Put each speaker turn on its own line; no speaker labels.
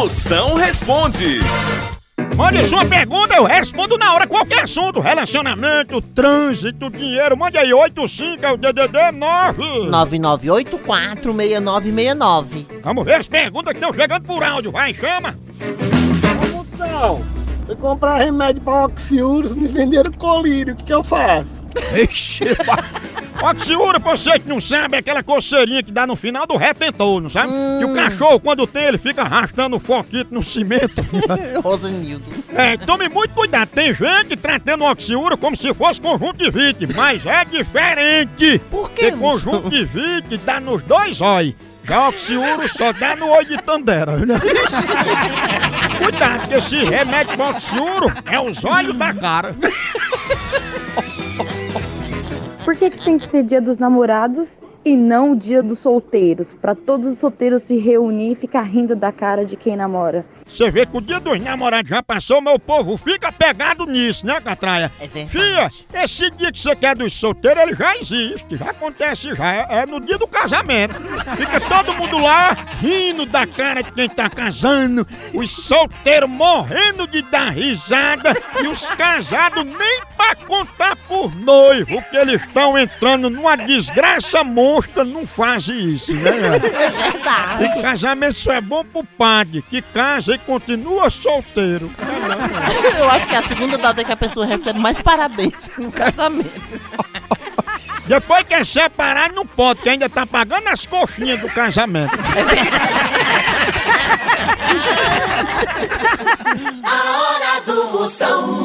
Moção responde.
Mande sua pergunta, eu respondo na hora qualquer assunto. Relacionamento, trânsito, dinheiro. Mande aí, 85 é o DDD 9.
99846969.
Vamos ver as perguntas que estão chegando por áudio. Vai, chama.
Moção, eu comprar remédio para oxiúros, me venderam colírio, o que, que eu faço?
Ixi, Oxiura, pra você que não sabe, é aquela coceirinha que dá no final do retentor, não sabe? E o cachorro, quando tem, ele fica arrastando o foquito no cimento.
Rosanildo.
É, tome muito cuidado. Tem gente tratando oxiura como se fosse conjuntivite, mas é diferente.
Por quê?
Porque conjuntivite dá nos dois olhos. Já oxiuro só dá no olho de Tandera, né? Cuidado, que esse remédio pro oxiuro é os olhos da cara.
Por que, que tem que ter dia dos namorados e não o dia dos solteiros? Pra todos os solteiros se reunir e ficar rindo da cara de quem namora.
Você vê que o dia dos namorados já passou, meu povo fica pegado nisso, né, Catraia?
É.
Fia, esse dia que você quer dos solteiros, ele já existe, já acontece já, é, é no dia do casamento. Fica todo mundo lá, rindo da cara de quem tá casando, os solteiros morrendo de dar risada e os casados nem pra contar por noivo que eles estão entrando numa desgraça monstra, não fazem isso, né?
Verdade.
E casamento só é bom pro padre, que casa e continua solteiro.
Eu acho que é a segunda data que a pessoa recebe mais parabéns no casamento.
Depois que é separar, não pode, que ainda tá pagando as coxinhas do casamento.
A hora do Moção.